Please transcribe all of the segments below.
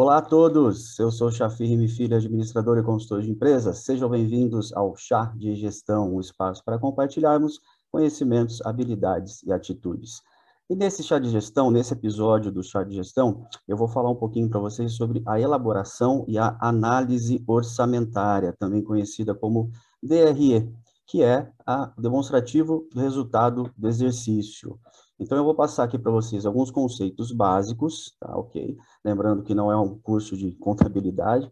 Olá a todos, eu sou Chafir Filho, administrador e consultor de empresas. Sejam bem-vindos ao Chá de Gestão, um espaço para compartilharmos conhecimentos, habilidades e atitudes. E nesse chá de gestão, nesse episódio do chá de gestão, eu vou falar um pouquinho para vocês sobre a elaboração e a análise orçamentária, também conhecida como DRE, que é a demonstrativo do resultado do exercício. Então, eu vou passar aqui para vocês alguns conceitos básicos, tá? Ok? Lembrando que não é um curso de contabilidade,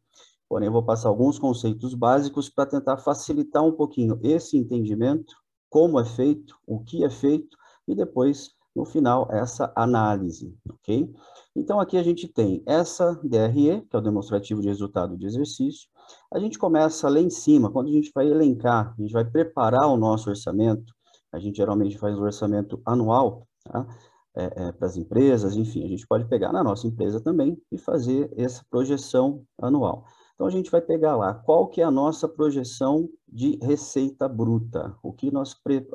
porém, eu vou passar alguns conceitos básicos para tentar facilitar um pouquinho esse entendimento, como é feito, o que é feito, e depois no final, essa análise, ok? Então, aqui a gente tem essa DRE, que é o demonstrativo de resultado de exercício. A gente começa lá em cima, quando a gente vai elencar, a gente vai preparar o nosso orçamento, a gente geralmente faz o orçamento anual, tá? É, é, para as empresas, enfim, a gente pode pegar na nossa empresa também e fazer essa projeção anual. Então, a gente vai pegar lá qual que é a nossa projeção de receita bruta, o que nós,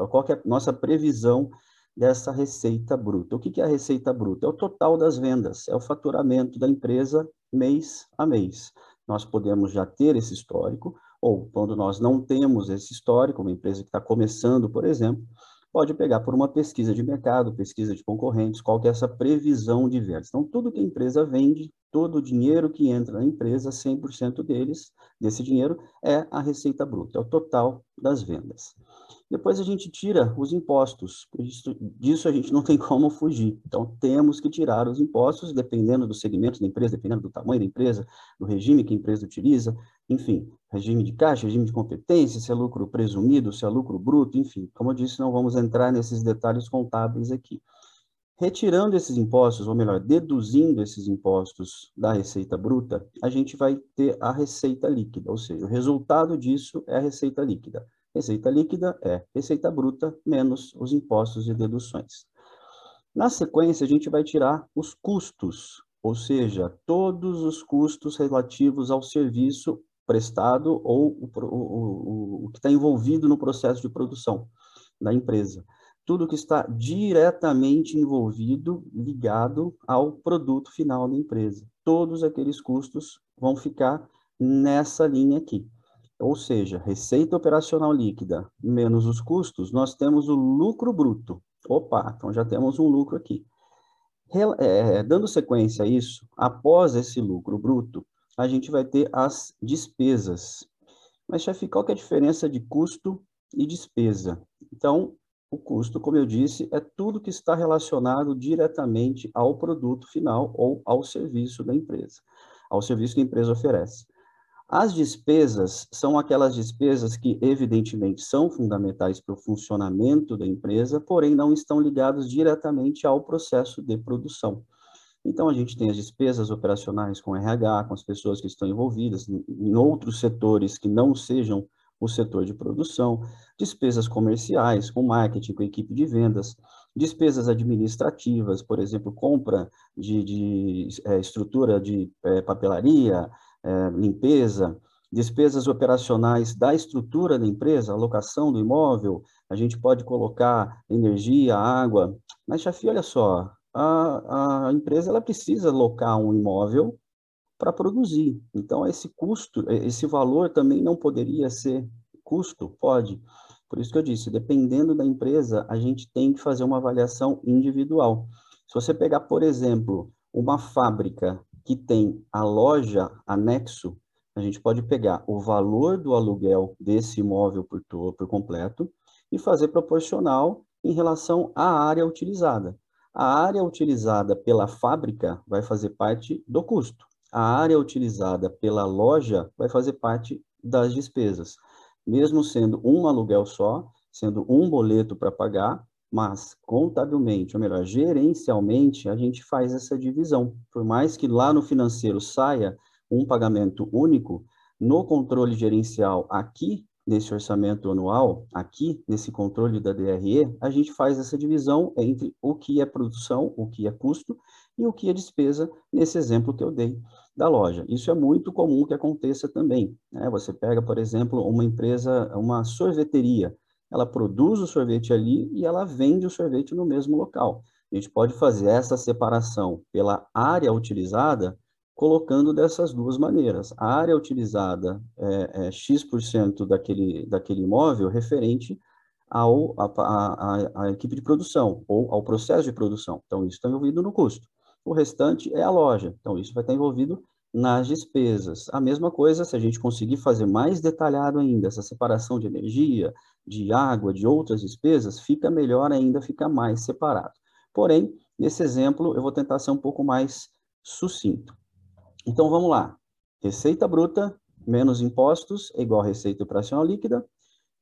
qual que é a nossa previsão dessa receita bruta. O que é a receita bruta? É o total das vendas, é o faturamento da empresa mês a mês. Nós podemos já ter esse histórico, ou quando nós não temos esse histórico, uma empresa que está começando, por exemplo, pode pegar por uma pesquisa de mercado, pesquisa de concorrentes, qual que é essa previsão de vendas. Então, tudo que a empresa vende, todo o dinheiro que entra na empresa, 100% deles, desse dinheiro, é a receita bruta, é o total das vendas. Depois a gente tira os impostos, isso, disso a gente não tem como fugir. Então, temos que tirar os impostos, dependendo do segmento da empresa, dependendo do tamanho da empresa, do regime que a empresa utiliza, enfim, regime de caixa, regime de competência, se é lucro presumido, se é lucro bruto, enfim. Como eu disse, não vamos entrar nesses detalhes contábeis aqui. Retirando esses impostos, ou melhor, deduzindo esses impostos da receita bruta, a gente vai ter a receita líquida, ou seja, o resultado disso é a receita líquida. Receita líquida é receita bruta menos os impostos e deduções. Na sequência, a gente vai tirar os custos, ou seja, todos os custos relativos ao serviço prestado ou o, o, o, o que está envolvido no processo de produção da empresa. Tudo que está diretamente envolvido, ligado ao produto final da empresa. Todos aqueles custos vão ficar nessa linha aqui. Ou seja, receita operacional líquida menos os custos, nós temos o lucro bruto. Opa, então já temos um lucro aqui. É, dando sequência a isso, após esse lucro bruto, a gente vai ter as despesas. Mas, chefe, qual que é a diferença de custo e despesa? Então, o custo, como eu disse, é tudo que está relacionado diretamente ao produto final ou ao serviço da empresa, ao serviço que a empresa oferece. As despesas são aquelas despesas que, evidentemente, são fundamentais para o funcionamento da empresa, porém não estão ligadas diretamente ao processo de produção. Então, a gente tem as despesas operacionais com RH, com as pessoas que estão envolvidas em outros setores que não sejam o setor de produção, despesas comerciais, com marketing, com equipe de vendas, despesas administrativas, por exemplo, compra de, de é, estrutura de é, papelaria, é, limpeza, despesas operacionais da estrutura da empresa, alocação do imóvel, a gente pode colocar energia, água, mas, chefe, olha só, a, a empresa ela precisa alocar um imóvel para produzir. Então, esse custo, esse valor também não poderia ser custo? Pode. Por isso que eu disse, dependendo da empresa, a gente tem que fazer uma avaliação individual. Se você pegar, por exemplo, uma fábrica que tem a loja anexo, a gente pode pegar o valor do aluguel desse imóvel por, por completo e fazer proporcional em relação à área utilizada. A área utilizada pela fábrica vai fazer parte do custo. A área utilizada pela loja vai fazer parte das despesas. Mesmo sendo um aluguel só, sendo um boleto para pagar, mas contabilmente, ou melhor, gerencialmente, a gente faz essa divisão. Por mais que lá no financeiro saia um pagamento único, no controle gerencial aqui nesse orçamento anual, aqui nesse controle da DRE, a gente faz essa divisão entre o que é produção, o que é custo e o que é despesa, nesse exemplo que eu dei da loja. Isso é muito comum que aconteça também. Né? Você pega, por exemplo, uma empresa, uma sorveteria, ela produz o sorvete ali e ela vende o sorvete no mesmo local. A gente pode fazer essa separação pela área utilizada colocando dessas duas maneiras. A área utilizada é, é X% daquele, daquele imóvel referente ao, a, a, a, equipe de produção ou ao processo de produção. Então, isso está envolvido no custo. O restante é a loja. Então, isso vai estar envolvido nas despesas. A mesma coisa, se a gente conseguir fazer mais detalhado ainda essa separação de energia, de água, de outras despesas, fica melhor ainda, fica mais separado. Porém, nesse exemplo, eu vou tentar ser um pouco mais sucinto. Então, vamos lá. Receita bruta menos impostos é igual a receita operacional líquida,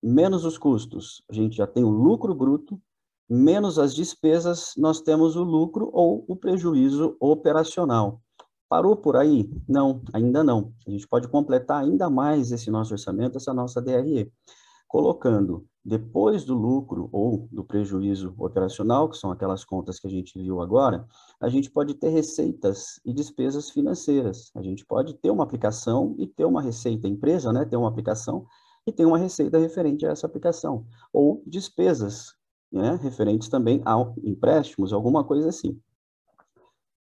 menos os custos, a gente já tem o lucro bruto, menos as despesas, nós temos o lucro ou o prejuízo operacional. Parou por aí? Não, ainda não. A gente pode completar ainda mais esse nosso orçamento, essa nossa DRE, colocando depois do lucro ou do prejuízo operacional, que são aquelas contas que a gente viu agora, a gente pode ter receitas e despesas financeiras. A gente pode ter uma aplicação e ter uma receita, a empresa, né, ter uma aplicação e ter uma receita referente a essa aplicação, ou despesas, né, referentes também a empréstimos, alguma coisa assim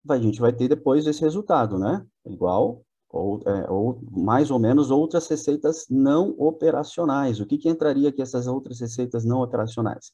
a gente vai ter depois esse resultado, né? Igual ou, é, ou mais ou menos outras receitas não operacionais. O que, que entraria aqui essas outras receitas não operacionais?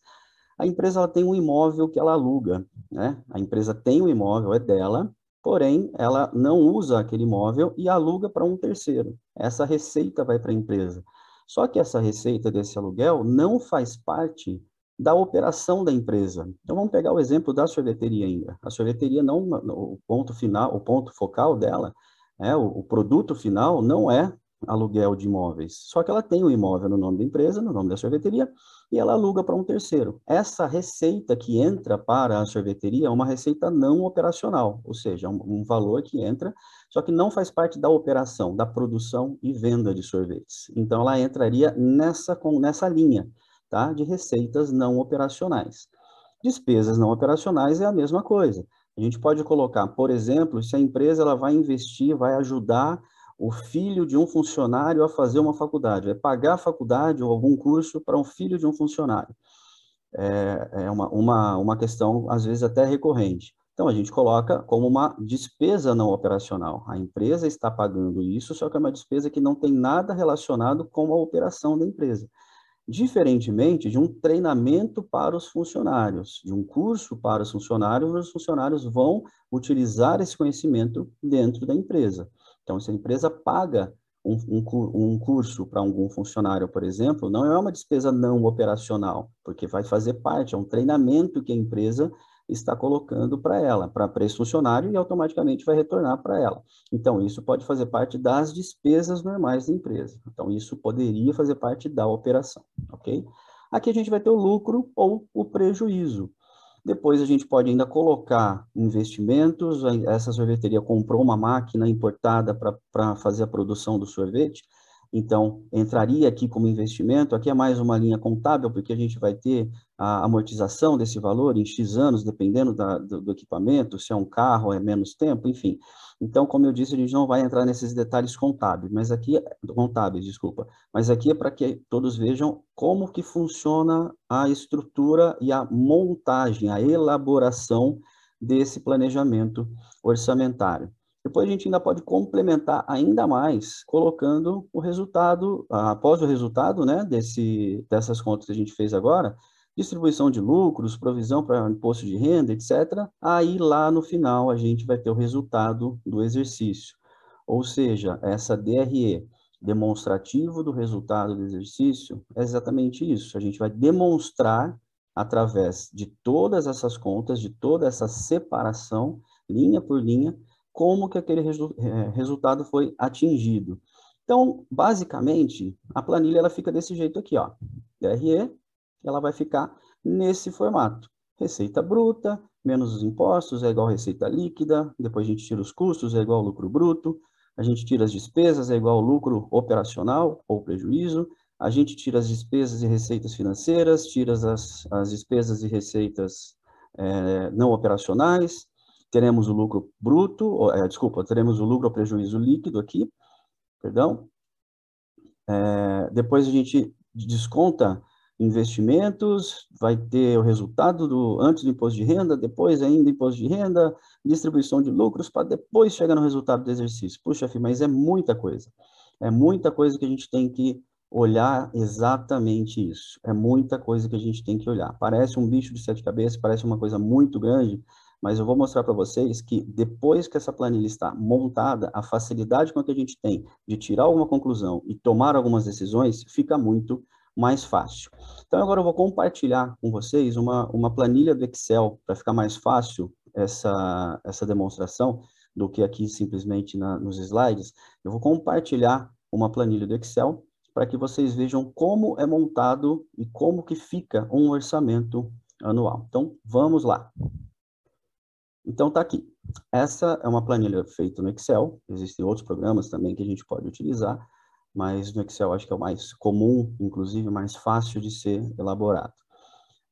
A empresa ela tem um imóvel que ela aluga, né? A empresa tem um imóvel, é dela, porém ela não usa aquele imóvel e aluga para um terceiro. Essa receita vai para a empresa. Só que essa receita desse aluguel não faz parte da operação da empresa. Então vamos pegar o exemplo da sorveteria ainda. A sorveteria não, o ponto final, o ponto focal dela, é o, o produto final não é aluguel de imóveis. Só que ela tem o um imóvel no nome da empresa, no nome da sorveteria, e ela aluga para um terceiro. Essa receita que entra para a sorveteria é uma receita não operacional, ou seja, um, um valor que entra, só que não faz parte da operação, da produção e venda de sorvetes. Então ela entraria nessa, com, nessa linha tá? de receitas não operacionais. Despesas não operacionais é a mesma coisa. A gente pode colocar, por exemplo, se a empresa ela vai investir, vai ajudar o filho de um funcionário a fazer uma faculdade, vai pagar a faculdade ou algum curso para um filho de um funcionário. É, é uma, uma, uma questão, às vezes, até recorrente. Então, a gente coloca como uma despesa não operacional. A empresa está pagando isso, só que é uma despesa que não tem nada relacionado com a operação da empresa diferentemente de um treinamento para os funcionários, de um curso para os funcionários, os funcionários vão utilizar esse conhecimento dentro da empresa. Então, se a empresa paga um, um, um curso para algum funcionário, por exemplo, não é uma despesa não operacional, porque vai fazer parte, é um treinamento que a empresa está colocando para ela, para esse funcionário, e automaticamente vai retornar para ela. Então, isso pode fazer parte das despesas normais da empresa. Então, isso poderia fazer parte da operação, ok? Aqui a gente vai ter o lucro ou o prejuízo. Depois a gente pode ainda colocar investimentos, essa sorveteria comprou uma máquina importada para fazer a produção do sorvete, então, entraria aqui como investimento, aqui é mais uma linha contábil, porque a gente vai ter a amortização desse valor em X anos, dependendo da, do, do, equipamento, se é um carro, é menos tempo, enfim. Então, como eu disse, a gente não vai entrar nesses detalhes contábeis, mas aqui, contábeis, desculpa, mas aqui é para que todos vejam como que funciona a estrutura e a montagem, a elaboração desse planejamento orçamentário. Depois a gente ainda pode complementar ainda mais, colocando o resultado, após o resultado né, desse, dessas contas que a gente fez agora, distribuição de lucros, provisão para imposto de renda, etc. Aí lá no final a gente vai ter o resultado do exercício. Ou seja, essa DRE, demonstrativo do resultado do exercício, é exatamente isso. A gente vai demonstrar através de todas essas contas, de toda essa separação, linha por linha, como que aquele resu é, resultado foi atingido. Então, basicamente, a planilha ela fica desse jeito aqui, ó. DRE, ela vai ficar nesse formato. Receita bruta, menos os impostos, é igual receita líquida, depois a gente tira os custos, é igual lucro bruto, a gente tira as despesas, é igual lucro operacional ou prejuízo, a gente tira as despesas e receitas financeiras, tira as, as despesas e receitas é, não operacionais, teremos o lucro bruto, é, desculpa, teremos o lucro ou prejuízo líquido aqui, perdão. É, depois a gente desconta investimentos, vai ter o resultado do antes do imposto de renda, depois ainda imposto de renda, distribuição de lucros, para depois chegar no resultado do exercício. Puxa, filho, mas é muita coisa. É muita coisa que a gente tem que olhar exatamente isso. É muita coisa que a gente tem que olhar. Parece um bicho de sete cabeças, parece uma coisa muito grande, mas eu vou mostrar para vocês que depois que essa planilha está montada, a facilidade com que a gente tem de tirar alguma conclusão e tomar algumas decisões fica muito mais fácil. Então, agora eu vou compartilhar com vocês uma, uma planilha do Excel para ficar mais fácil essa, essa demonstração do que aqui simplesmente na, nos slides. Eu vou compartilhar uma planilha do Excel para que vocês vejam como é montado e como que fica um orçamento anual. Então, vamos lá. Então, tá aqui. Essa é uma planilha feita no Excel. Existem outros programas também que a gente pode utilizar, mas no Excel acho que é o mais comum, inclusive mais fácil de ser elaborado.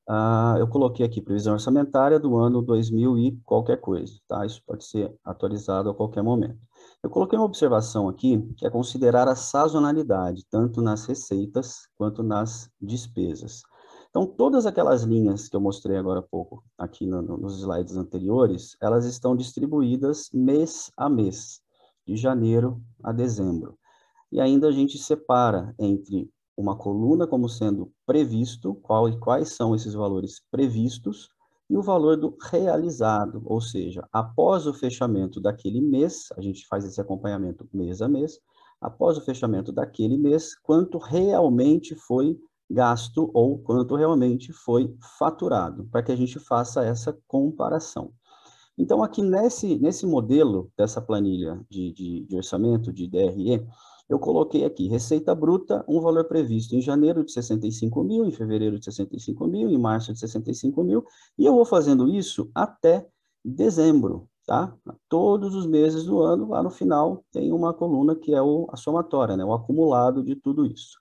Uh, eu coloquei aqui previsão orçamentária do ano 2000 e qualquer coisa, tá? Isso pode ser atualizado a qualquer momento. Eu coloquei uma observação aqui, que é considerar a sazonalidade, tanto nas receitas quanto nas despesas. Então, todas aquelas linhas que eu mostrei agora há pouco, aqui no, no, nos slides anteriores, elas estão distribuídas mês a mês, de janeiro a dezembro. E ainda a gente separa entre uma coluna como sendo previsto, qual e quais são esses valores previstos, e o valor do realizado, ou seja, após o fechamento daquele mês, a gente faz esse acompanhamento mês a mês, após o fechamento daquele mês, quanto realmente foi gasto ou quanto realmente foi faturado, para que a gente faça essa comparação. Então, aqui nesse, nesse modelo dessa planilha de, de, de orçamento, de DRE, eu coloquei aqui, receita bruta, um valor previsto em janeiro de 65 mil, em fevereiro de 65 mil, em março de 65 mil, e eu vou fazendo isso até dezembro, tá? Todos os meses do ano, lá no final, tem uma coluna que é o, a somatória, né? o acumulado de tudo isso.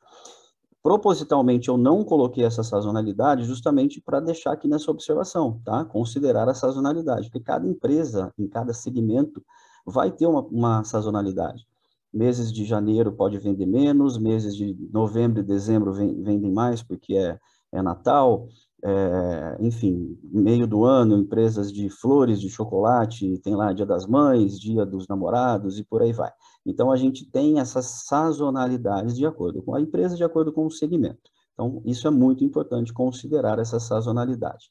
Propositalmente, eu não coloquei essa sazonalidade justamente para deixar aqui nessa observação, tá? Considerar a sazonalidade, porque cada empresa, em cada segmento, vai ter uma, uma sazonalidade. Meses de janeiro pode vender menos, meses de novembro e dezembro vendem mais porque é, é Natal, é, enfim, meio do ano, empresas de flores, de chocolate, tem lá Dia das Mães, Dia dos Namorados e por aí vai. Então, a gente tem essas sazonalidades de acordo com a empresa, de acordo com o segmento. Então, isso é muito importante considerar essa sazonalidade.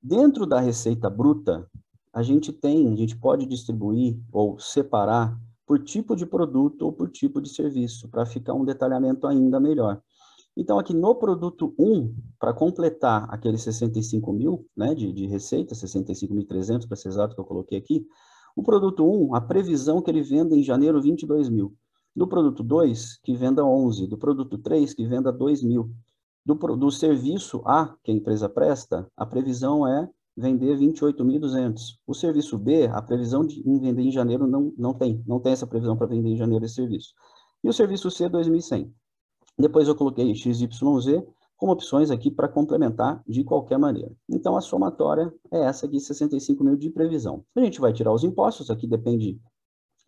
Dentro da receita bruta, a gente tem, a gente pode distribuir ou separar por tipo de produto ou por tipo de serviço, para ficar um detalhamento ainda melhor. Então, aqui no produto 1, para completar aqueles 65 mil né, de, de receita, 65.300 para ser exato que eu coloquei aqui, o produto 1, a previsão que ele venda em janeiro, 22 mil. Do produto 2, que venda 11. Do produto 3, que venda 2 mil. Do, do serviço A, que a empresa presta, a previsão é vender 28.200. O serviço B, a previsão de vender em janeiro não, não tem. Não tem essa previsão para vender em janeiro esse serviço. E o serviço C, 2.100. Depois eu coloquei XYZ, com opções aqui para complementar de qualquer maneira. Então, a somatória é essa aqui, 65 mil de previsão. A gente vai tirar os impostos, aqui depende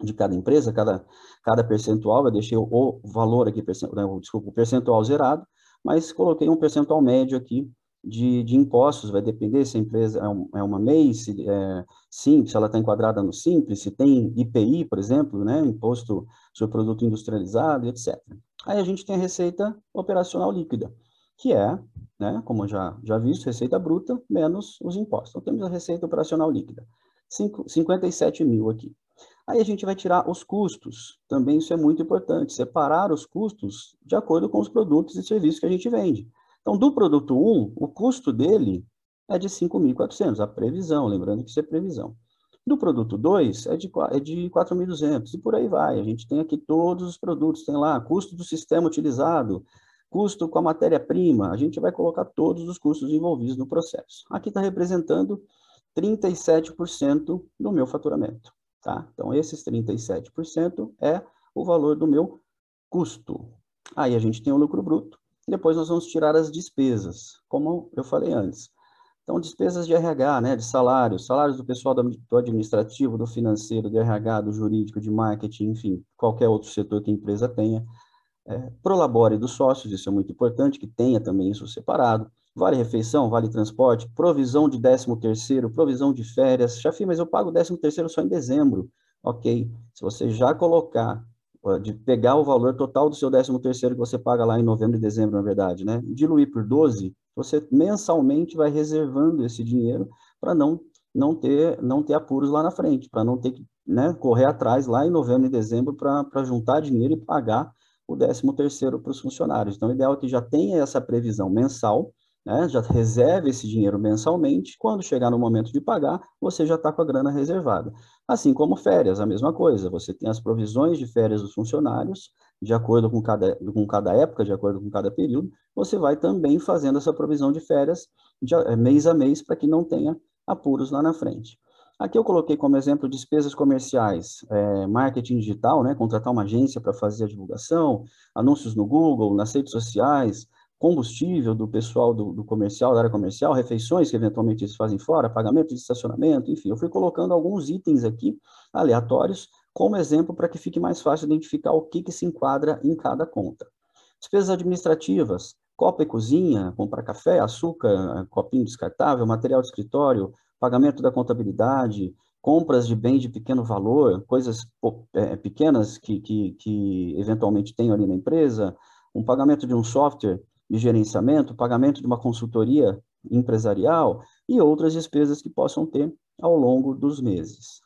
de cada empresa, cada, cada percentual, eu deixei o, valor aqui, percentual, desculpa, o percentual zerado, mas coloquei um percentual médio aqui de, de impostos, vai depender se a empresa é, um, é uma MEI, se é simples, se ela está enquadrada no simples, se tem IPI, por exemplo, né, imposto sobre produto industrializado, etc. Aí a gente tem a receita operacional líquida que é, né, como já, já visto, receita bruta menos os impostos. Então, temos a receita operacional líquida, 5, 57 mil aqui. Aí a gente vai tirar os custos, também isso é muito importante, separar os custos de acordo com os produtos e serviços que a gente vende. Então, do produto 1, o custo dele é de 5.400, a previsão, lembrando que isso é previsão. Do produto 2 é de, é de 4.200 e por aí vai. A gente tem aqui todos os produtos, tem lá custo do sistema utilizado, Custo com a matéria-prima, a gente vai colocar todos os custos envolvidos no processo. Aqui está representando 37% do meu faturamento, tá? Então, esses 37% é o valor do meu custo. Aí a gente tem o lucro bruto, depois nós vamos tirar as despesas, como eu falei antes. Então, despesas de RH, né, de salários, salários do pessoal do administrativo, do financeiro, do RH, do jurídico, de marketing, enfim, qualquer outro setor que a empresa tenha, É, prolabore dos sócios, isso é muito importante, que tenha também isso separado. Vale refeição, vale transporte, provisão de 13 terceiro, provisão de férias. Chafi, mas eu pago 13 terceiro só em dezembro. Ok, se você já colocar, de pegar o valor total do seu 13 terceiro que você paga lá em novembro e dezembro, na verdade, né? Diluir por 12, você mensalmente vai reservando esse dinheiro para não não ter não ter apuros lá na frente, para não ter que né, correr atrás lá em novembro e dezembro para juntar dinheiro e pagar o 13 terceiro para os funcionários. Então, o ideal é que já tenha essa previsão mensal, né, já reserve esse dinheiro mensalmente, quando chegar no momento de pagar, você já está com a grana reservada. Assim como férias, a mesma coisa, você tem as provisões de férias dos funcionários, de acordo com cada, com cada época, de acordo com cada período, você vai também fazendo essa provisão de férias de, eh, mês a mês, para que não tenha apuros lá na frente. Aqui eu coloquei como exemplo despesas comerciais, é, marketing digital, né, contratar uma agência para fazer a divulgação, anúncios no Google, nas redes sociais, combustível do pessoal do, do, comercial, da área comercial, refeições que eventualmente eles fazem fora, pagamento de estacionamento, enfim, eu fui colocando alguns itens aqui aleatórios como exemplo para que fique mais fácil identificar o que, que se enquadra em cada conta. Despesas administrativas, copa e cozinha, comprar café, açúcar, copinho descartável, material de escritório, pagamento da contabilidade, compras de bens de pequeno valor, coisas é, pequenas que, que, que eventualmente tem ali na empresa, um pagamento de um software de gerenciamento, pagamento de uma consultoria empresarial e outras despesas que possam ter ao longo dos meses.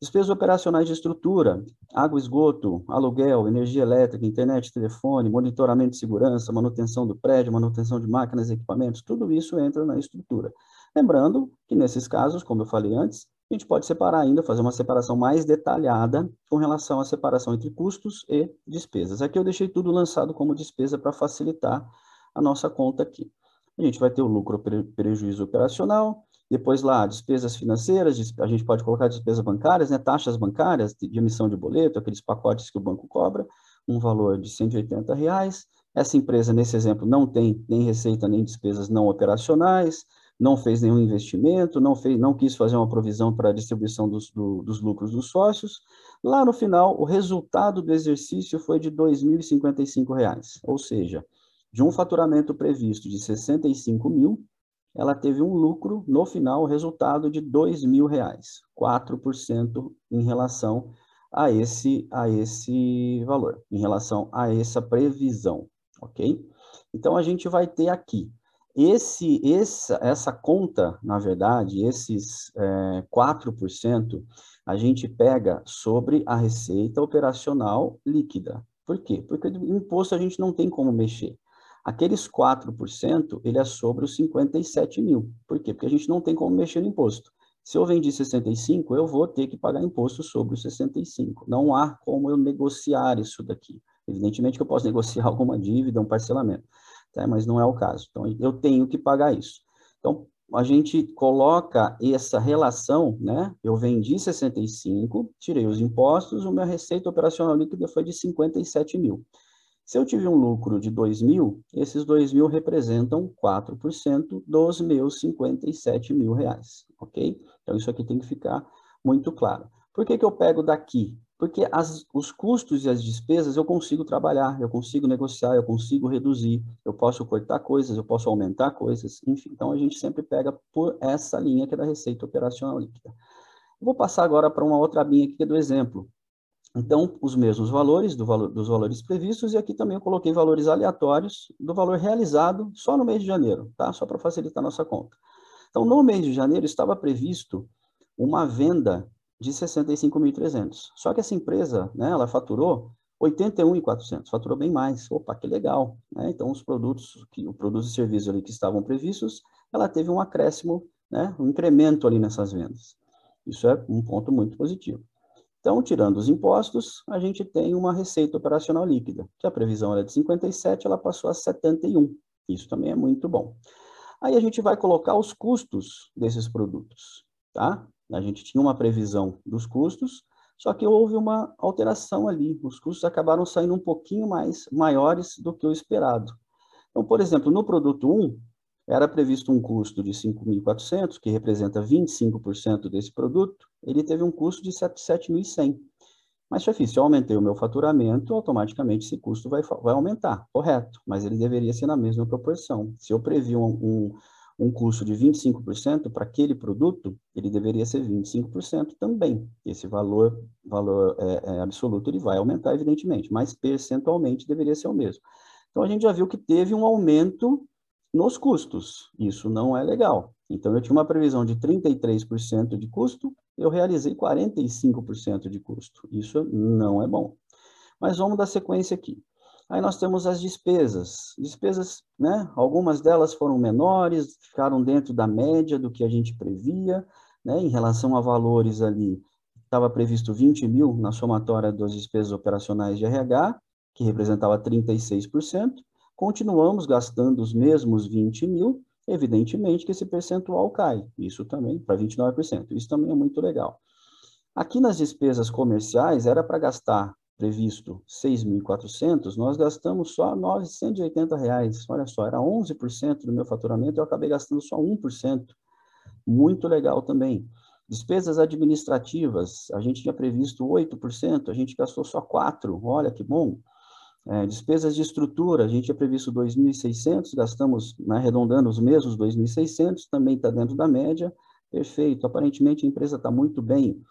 Despesas operacionais de estrutura, água, esgoto, aluguel, energia elétrica, internet, telefone, monitoramento de segurança, manutenção do prédio, manutenção de máquinas e equipamentos, tudo isso entra na estrutura. Lembrando que nesses casos, como eu falei antes, a gente pode separar ainda, fazer uma separação mais detalhada com relação à separação entre custos e despesas. Aqui eu deixei tudo lançado como despesa para facilitar a nossa conta aqui. A gente vai ter o lucro prejuízo operacional, depois lá, despesas financeiras, a gente pode colocar despesas bancárias, né, taxas bancárias de emissão de boleto, aqueles pacotes que o banco cobra, um valor de 180 reais. Essa empresa, nesse exemplo, não tem nem receita nem despesas não operacionais, não fez nenhum investimento, não, fez, não quis fazer uma provisão para a distribuição dos, do, dos lucros dos sócios. Lá no final, o resultado do exercício foi de R$ 2.055, ou seja, de um faturamento previsto de 65 mil, ela teve um lucro, no final, resultado de R$ 2.000, 4% em relação a esse, a esse valor, em relação a essa previsão, ok? Então, a gente vai ter aqui esse, essa, essa conta, na verdade, esses é, 4%, a gente pega sobre a receita operacional líquida. Por quê? Porque imposto a gente não tem como mexer. Aqueles 4%, ele é sobre os 57 mil. Por quê? Porque a gente não tem como mexer no imposto. Se eu vendi 65, eu vou ter que pagar imposto sobre os 65. Não há como eu negociar isso daqui. Evidentemente que eu posso negociar alguma dívida, um parcelamento tá? mas não é o caso. Então, eu tenho que pagar isso. Então, a gente coloca essa relação, né? Eu vendi 65, tirei os impostos, a minha receita operacional líquida foi de 57 mil. Se eu tive um lucro de 2 mil, esses 2 mil representam 4% dos meus 57 mil reais, ok? Então, isso aqui tem que ficar muito claro. Por que, que eu pego daqui? Porque as, os custos e as despesas eu consigo trabalhar, eu consigo negociar, eu consigo reduzir, eu posso cortar coisas, eu posso aumentar coisas, enfim. Então, a gente sempre pega por essa linha que é da receita operacional líquida. Vou passar agora para uma outra linha aqui que é do exemplo. Então, os mesmos valores do valor, dos valores previstos, e aqui também eu coloquei valores aleatórios do valor realizado só no mês de janeiro, tá? Só para facilitar a nossa conta. Então, no mês de janeiro estava previsto uma venda de 65.300. Só que essa empresa, né, ela faturou 81.400, faturou bem mais. Opa, que legal. Né? Então, os produtos, que, os produtos e serviços ali que estavam previstos, ela teve um acréscimo, né, um incremento ali nessas vendas. Isso é um ponto muito positivo. Então, tirando os impostos, a gente tem uma receita operacional líquida, que a previsão era de 57, ela passou a 71. Isso também é muito bom. Aí a gente vai colocar os custos desses produtos, tá? A gente tinha uma previsão dos custos, só que houve uma alteração ali. Os custos acabaram saindo um pouquinho mais maiores do que o esperado. Então, por exemplo, no produto 1, era previsto um custo de 5.400, que representa 25% desse produto, ele teve um custo de 7.100. Mas, chefe, se eu aumentei o meu faturamento, automaticamente esse custo vai, vai aumentar, correto, mas ele deveria ser na mesma proporção. Se eu previ um, um, um custo de 25% para aquele produto, ele deveria ser 25% também. Esse valor, valor é, é, absoluto ele vai aumentar, evidentemente, mas percentualmente deveria ser o mesmo. Então, a gente já viu que teve um aumento nos custos. Isso não é legal. Então, eu tinha uma previsão de 33% de custo, eu realizei 45% de custo. Isso não é bom. Mas vamos dar sequência aqui. Aí nós temos as despesas. Despesas, né? Algumas delas foram menores, ficaram dentro da média do que a gente previa, né? Em relação a valores ali, estava previsto 20 mil na somatória das despesas operacionais de RH, que representava 36%. Continuamos gastando os mesmos 20 mil, evidentemente que esse percentual cai, isso também, para 29%, isso também é muito legal. Aqui nas despesas comerciais, era para gastar, previsto, 6.400, nós gastamos só 980 reais, olha só, era 11% do meu faturamento, eu acabei gastando só 1%, muito legal também. Despesas administrativas, a gente tinha previsto 8%, a gente gastou só 4%, olha que bom. É, despesas de estrutura, a gente tinha previsto 2.600, gastamos, né, arredondando os mesmos 2.600, também está dentro da média, perfeito, aparentemente a empresa está muito bem.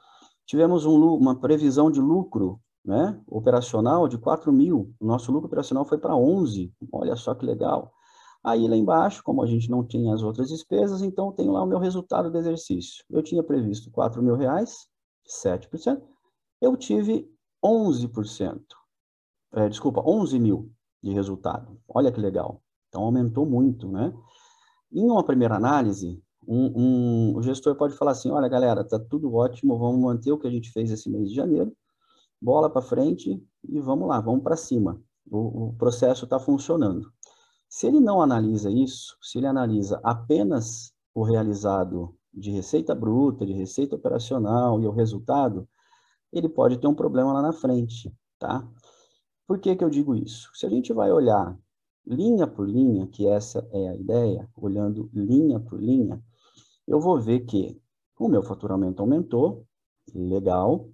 Tivemos um, uma previsão de lucro né, operacional de 4 mil, o nosso lucro operacional foi para 11, olha só que legal. Aí lá embaixo, como a gente não tinha as outras despesas, então tenho lá o meu resultado do exercício. Eu tinha previsto 4 mil reais, 7%, eu tive 11% é, desculpa, 11 mil de resultado. Olha que legal. Então, aumentou muito, né? Em uma primeira análise, um, um, o gestor pode falar assim, olha, galera, tá tudo ótimo, vamos manter o que a gente fez esse mês de janeiro, bola para frente e vamos lá, vamos para cima. O, o processo está funcionando. Se ele não analisa isso, se ele analisa apenas o realizado de receita bruta, de receita operacional e o resultado, ele pode ter um problema lá na frente, tá? Por que, que eu digo isso? Se a gente vai olhar linha por linha, que essa é a ideia, olhando linha por linha, eu vou ver que o meu faturamento aumentou, legal.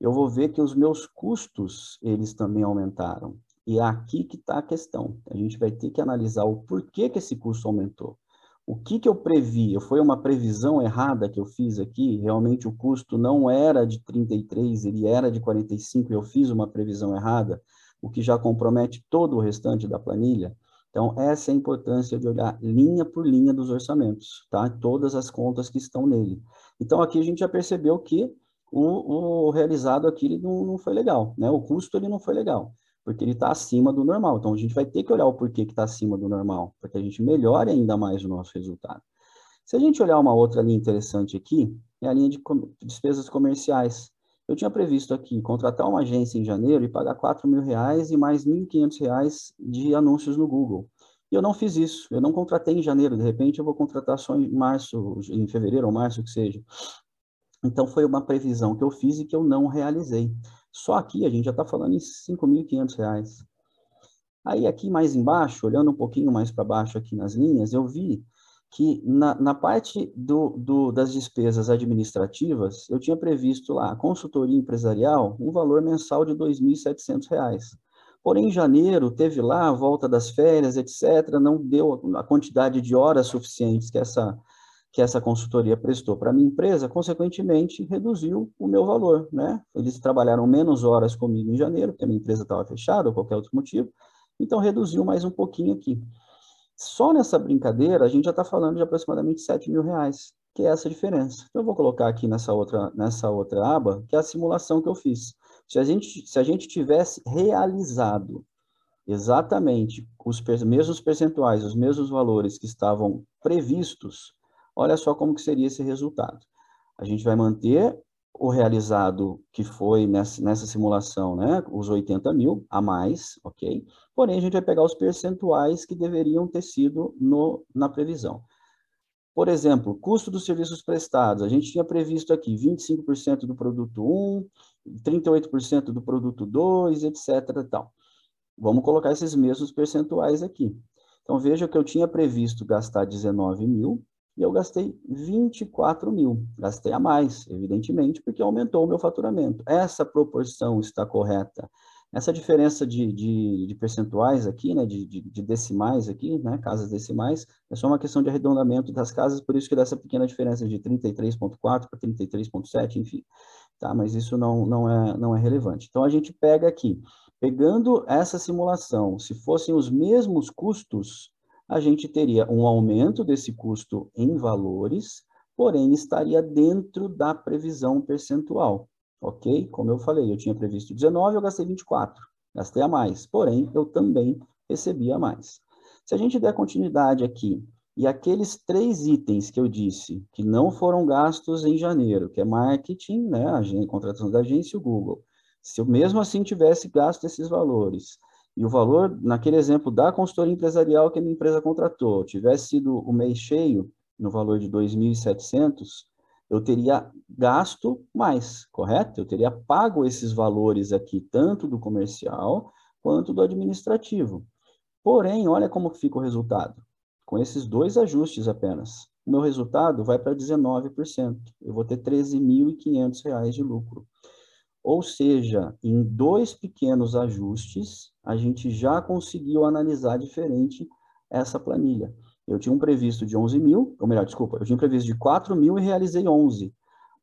Eu vou ver que os meus custos, eles também aumentaram. E é aqui que está a questão. A gente vai ter que analisar o porquê que esse custo aumentou. O que, que eu previ? Foi uma previsão errada que eu fiz aqui? Realmente o custo não era de 33, ele era de 45 e eu fiz uma previsão errada? O que já compromete todo o restante da planilha. Então, essa é a importância de olhar linha por linha dos orçamentos, tá? Todas as contas que estão nele. Então, aqui a gente já percebeu que o, o realizado aqui não, não foi legal, né? O custo ele não foi legal, porque ele está acima do normal. Então, a gente vai ter que olhar o porquê que está acima do normal, para que a gente melhore ainda mais o nosso resultado. Se a gente olhar uma outra linha interessante aqui, é a linha de despesas comerciais. Eu tinha previsto aqui contratar uma agência em janeiro e pagar 4 mil reais e mais 1.500 reais de anúncios no Google. E eu não fiz isso, eu não contratei em janeiro, de repente eu vou contratar só em março, em fevereiro ou março, que seja. Então foi uma previsão que eu fiz e que eu não realizei. Só aqui a gente já está falando em 5.500 reais. Aí aqui mais embaixo, olhando um pouquinho mais para baixo aqui nas linhas, eu vi que na, na parte do, do, das despesas administrativas, eu tinha previsto lá, consultoria empresarial, um valor mensal de R$ 2.700. Porém, em janeiro, teve lá a volta das férias, etc., não deu a quantidade de horas suficientes que essa, que essa consultoria prestou para a minha empresa, consequentemente, reduziu o meu valor, né? Eles trabalharam menos horas comigo em janeiro, porque a minha empresa estava fechada ou qualquer outro motivo, então reduziu mais um pouquinho aqui. Só nessa brincadeira, a gente já está falando de aproximadamente 7 mil reais, que é essa diferença. Então, eu vou colocar aqui nessa outra, nessa outra aba, que é a simulação que eu fiz. Se a gente, se a gente tivesse realizado exatamente os mesmos percentuais, os mesmos valores que estavam previstos, olha só como que seria esse resultado. A gente vai manter o realizado que foi nessa, nessa simulação, né, os 80 mil a mais, ok? Porém, a gente vai pegar os percentuais que deveriam ter sido no, na previsão. Por exemplo, custo dos serviços prestados, a gente tinha previsto aqui 25% do produto 1, 38% do produto 2, etc. Tal. Vamos colocar esses mesmos percentuais aqui. Então, veja que eu tinha previsto gastar 19 mil, e eu gastei 24 mil. Gastei a mais, evidentemente, porque aumentou o meu faturamento. Essa proporção está correta. Essa diferença de, de, de percentuais aqui, né, de, de, decimais aqui, né, casas decimais, é só uma questão de arredondamento das casas, por isso que dá essa pequena diferença de 33.4 para 33.7, enfim. Tá? Mas isso não, não, é, não é relevante. Então, a gente pega aqui, pegando essa simulação, se fossem os mesmos custos, a gente teria um aumento desse custo em valores, porém estaria dentro da previsão percentual ok? Como eu falei, eu tinha previsto 19, eu gastei 24, gastei a mais, porém, eu também recebi a mais. Se a gente der continuidade aqui, e aqueles três itens que eu disse, que não foram gastos em janeiro, que é marketing, né, a contratação da agência e o Google, se eu mesmo assim tivesse gasto esses valores, e o valor, naquele exemplo da consultoria empresarial que a minha empresa contratou, tivesse sido o mês cheio, no valor de 2.700, eu teria gasto mais, correto? Eu teria pago esses valores aqui, tanto do comercial quanto do administrativo. Porém, olha como fica o resultado. Com esses dois ajustes apenas, o meu resultado vai para 19%. Eu vou ter R$ 13.500 de lucro. Ou seja, em dois pequenos ajustes, a gente já conseguiu analisar diferente essa planilha. Eu tinha um previsto de 11 mil, ou melhor, desculpa, eu tinha um previsto de 4 mil e realizei 11.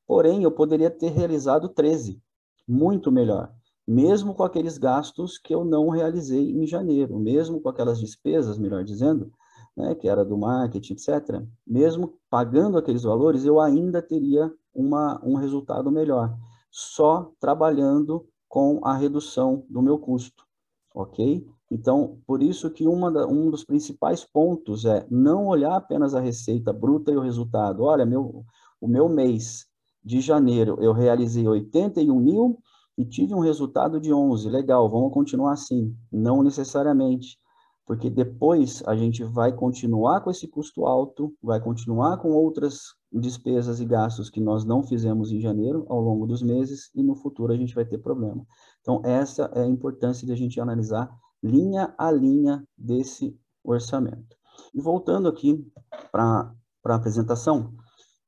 Porém, eu poderia ter realizado 13, muito melhor. Mesmo com aqueles gastos que eu não realizei em janeiro, mesmo com aquelas despesas, melhor dizendo, né, que era do marketing, etc. Mesmo pagando aqueles valores, eu ainda teria uma, um resultado melhor, só trabalhando com a redução do meu custo, ok? Então, por isso que da, um dos principais pontos é não olhar apenas a receita bruta e o resultado. Olha, meu, o meu mês de janeiro eu realizei 81 mil e tive um resultado de 11. Legal, vamos continuar assim. Não necessariamente, porque depois a gente vai continuar com esse custo alto, vai continuar com outras despesas e gastos que nós não fizemos em janeiro ao longo dos meses e no futuro a gente vai ter problema. Então, essa é a importância de a gente analisar linha a linha desse orçamento. E voltando aqui para a apresentação,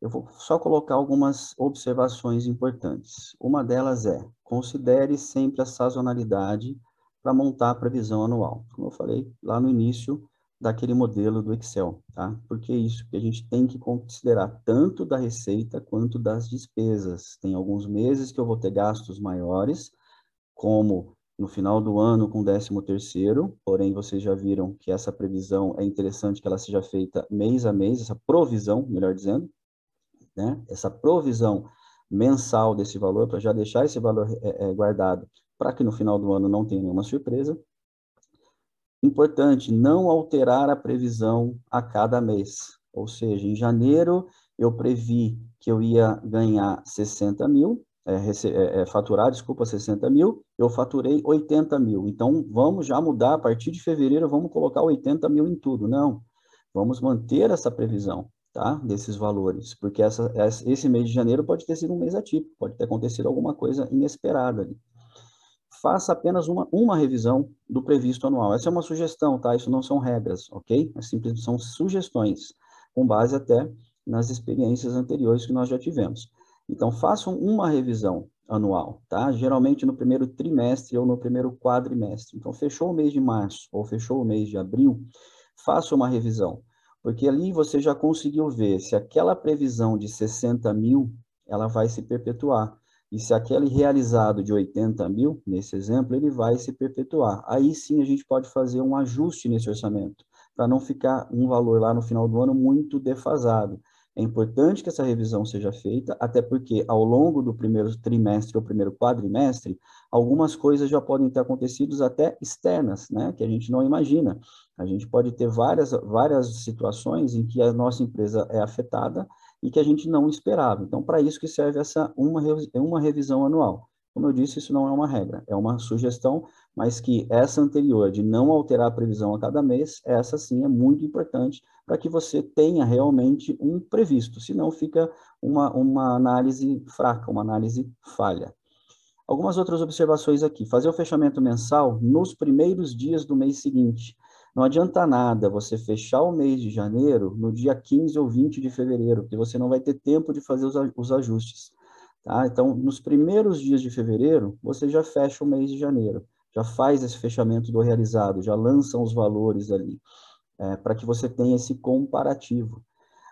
eu vou só colocar algumas observações importantes. Uma delas é, considere sempre a sazonalidade para montar a previsão anual. Como eu falei lá no início daquele modelo do Excel, tá? Porque isso que a gente tem que considerar tanto da receita quanto das despesas. Tem alguns meses que eu vou ter gastos maiores, como no final do ano com 13 terceiro, porém vocês já viram que essa previsão é interessante que ela seja feita mês a mês, essa provisão, melhor dizendo, né? Essa provisão mensal desse valor, para já deixar esse valor é, é, guardado, para que no final do ano não tenha nenhuma surpresa. Importante, não alterar a previsão a cada mês, ou seja, em janeiro eu previ que eu ia ganhar 60 mil, é, é, é, faturar, desculpa, 60 mil, eu faturei 80 mil. Então, vamos já mudar, a partir de fevereiro, vamos colocar 80 mil em tudo. Não, vamos manter essa previsão, tá? Desses valores, porque essa, esse mês de janeiro pode ter sido um mês atípico, pode ter acontecido alguma coisa inesperada ali. Faça apenas uma, uma revisão do previsto anual. Essa é uma sugestão, tá? Isso não são regras, ok? É simplesmente são sugestões, com base até nas experiências anteriores que nós já tivemos. Então, façam uma revisão anual, tá? Geralmente no primeiro trimestre ou no primeiro quadrimestre. Então, fechou o mês de março ou fechou o mês de abril, faça uma revisão, porque ali você já conseguiu ver se aquela previsão de 60 mil, ela vai se perpetuar. E se aquele realizado de 80 mil, nesse exemplo, ele vai se perpetuar. Aí sim a gente pode fazer um ajuste nesse orçamento, para não ficar um valor lá no final do ano muito defasado. É importante que essa revisão seja feita, até porque ao longo do primeiro trimestre ou primeiro quadrimestre, algumas coisas já podem ter acontecido até externas, né, que a gente não imagina. A gente pode ter várias, várias situações em que a nossa empresa é afetada e que a gente não esperava. Então, para isso que serve essa uma, uma revisão anual. Como eu disse, isso não é uma regra, é uma sugestão, mas que essa anterior, de não alterar a previsão a cada mês, essa sim é muito importante para que você tenha realmente um previsto, senão fica uma, uma análise fraca, uma análise falha. Algumas outras observações aqui. Fazer o fechamento mensal nos primeiros dias do mês seguinte. Não adianta nada você fechar o mês de janeiro no dia 15 ou 20 de fevereiro, porque você não vai ter tempo de fazer os ajustes. Tá? Então, nos primeiros dias de fevereiro, você já fecha o mês de janeiro, já faz esse fechamento do realizado, já lançam os valores ali, é, para que você tenha esse comparativo.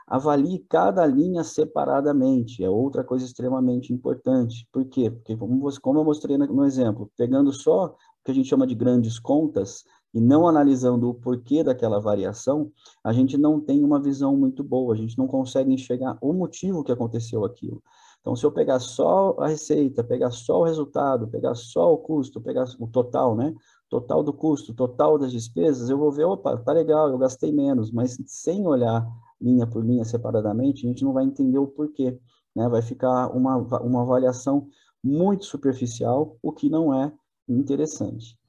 Avalie cada linha separadamente, é outra coisa extremamente importante. Por quê? Porque, como, você, como eu mostrei no exemplo, pegando só o que a gente chama de grandes contas, e não analisando o porquê daquela variação, a gente não tem uma visão muito boa, a gente não consegue enxergar o motivo que aconteceu aquilo. Então, se eu pegar só a receita, pegar só o resultado, pegar só o custo, pegar o total, né? Total do custo, total das despesas, eu vou ver, opa, tá legal, eu gastei menos, mas sem olhar linha por linha separadamente, a gente não vai entender o porquê, né? Vai ficar uma, uma avaliação muito superficial, o que não é interessante.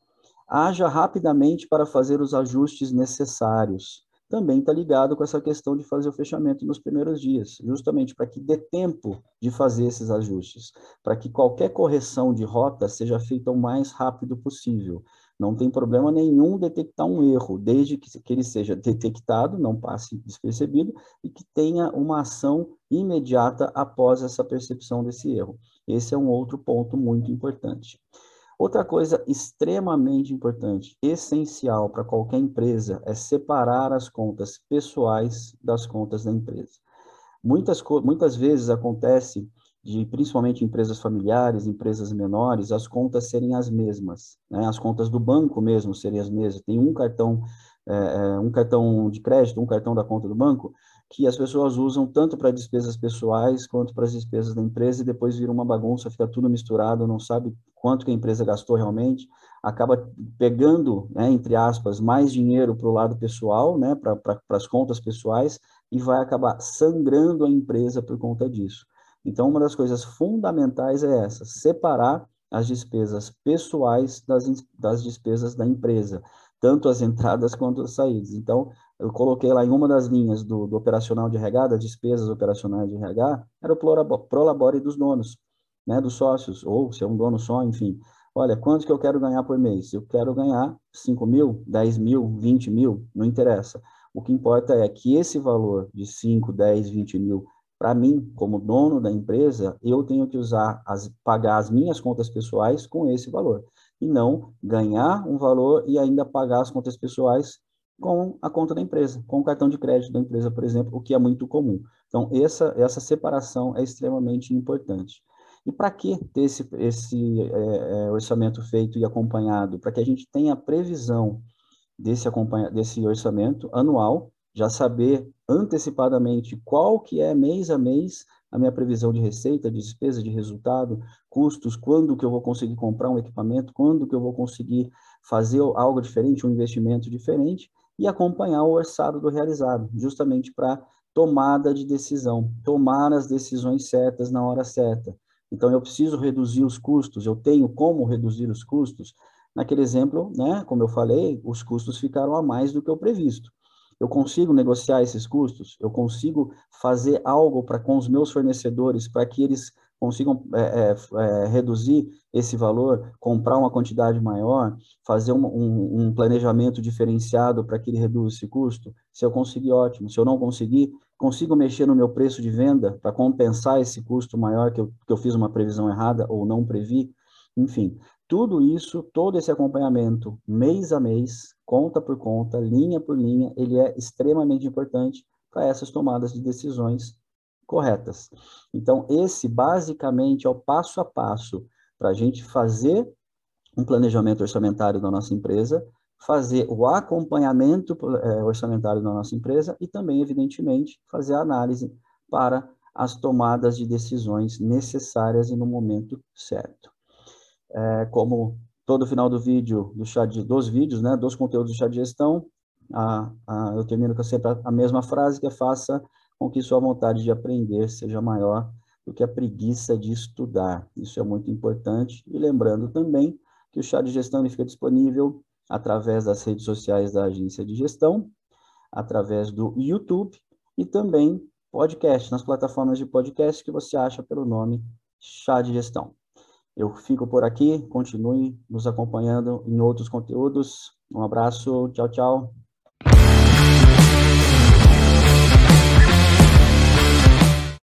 Haja rapidamente para fazer os ajustes necessários também está ligado com essa questão de fazer o fechamento nos primeiros dias, justamente para que dê tempo de fazer esses ajustes, para que qualquer correção de rota seja feita o mais rápido possível. Não tem problema nenhum detectar um erro, desde que, que ele seja detectado, não passe despercebido, e que tenha uma ação imediata após essa percepção desse erro. Esse é um outro ponto muito importante. Outra coisa extremamente importante, essencial para qualquer empresa, é separar as contas pessoais das contas da empresa. Muitas, muitas vezes acontece de, principalmente empresas familiares, empresas menores, as contas serem as mesmas, né? as contas do banco mesmo serem as mesmas. Tem um cartão, é, um cartão de crédito, um cartão da conta do banco, que as pessoas usam tanto para despesas pessoais quanto para as despesas da empresa e depois vira uma bagunça, fica tudo misturado, não sabe quanto que a empresa gastou realmente, acaba pegando, né, entre aspas, mais dinheiro para o lado pessoal, né, para as contas pessoais, e vai acabar sangrando a empresa por conta disso. Então, uma das coisas fundamentais é essa, separar as despesas pessoais das, das despesas da empresa, tanto as entradas quanto as saídas. Então, eu coloquei lá em uma das linhas do, do operacional de RH, das despesas operacionais de RH, era o prolabore dos donos, né, dos sócios, ou se é um dono só, enfim. Olha, quanto que eu quero ganhar por mês? Eu quero ganhar 5 mil, 10 mil, 20 mil, não interessa. O que importa é que esse valor de 5, 10, 20 mil, para mim, como dono da empresa, eu tenho que usar, as, pagar as minhas contas pessoais com esse valor. E não ganhar um valor e ainda pagar as contas pessoais com a conta da empresa, com o cartão de crédito da empresa, por exemplo, o que é muito comum. Então, essa, essa separação é extremamente importante. E para que ter esse, esse é, é, orçamento feito e acompanhado? Para que a gente tenha previsão desse, desse orçamento anual, já saber antecipadamente qual que é mês a mês a minha previsão de receita, de despesa, de resultado, custos, quando que eu vou conseguir comprar um equipamento, quando que eu vou conseguir fazer algo diferente, um investimento diferente, e acompanhar o orçado do realizado, justamente para tomada de decisão, tomar as decisões certas na hora certa. Então, eu preciso reduzir os custos, eu tenho como reduzir os custos. Naquele exemplo, né, como eu falei, os custos ficaram a mais do que o previsto. Eu consigo negociar esses custos? Eu consigo fazer algo para com os meus fornecedores para que eles consigam é, é, é, reduzir esse valor, comprar uma quantidade maior, fazer um, um, um planejamento diferenciado para que ele reduza esse custo? Se eu conseguir, ótimo. Se eu não conseguir, consigo mexer no meu preço de venda para compensar esse custo maior que eu, que eu fiz uma previsão errada ou não previ? Enfim, tudo isso, todo esse acompanhamento, mês a mês, conta por conta, linha por linha, ele é extremamente importante para essas tomadas de decisões corretas. Então, esse basicamente é o passo a passo para a gente fazer um planejamento orçamentário da nossa empresa, fazer o acompanhamento é, orçamentário da nossa empresa e também, evidentemente, fazer a análise para as tomadas de decisões necessárias e no momento certo. É, como todo final do vídeo, do chá de, dos vídeos, né, dos conteúdos do chá de gestão, a, a, eu termino com sempre a, a mesma frase, que é faça com que sua vontade de aprender seja maior do que a preguiça de estudar. Isso é muito importante. E lembrando também que o chá de gestão fica disponível através das redes sociais da agência de gestão, através do YouTube e também podcast, nas plataformas de podcast que você acha pelo nome Chá de Gestão. Eu fico por aqui, continue nos acompanhando em outros conteúdos. Um abraço, tchau, tchau.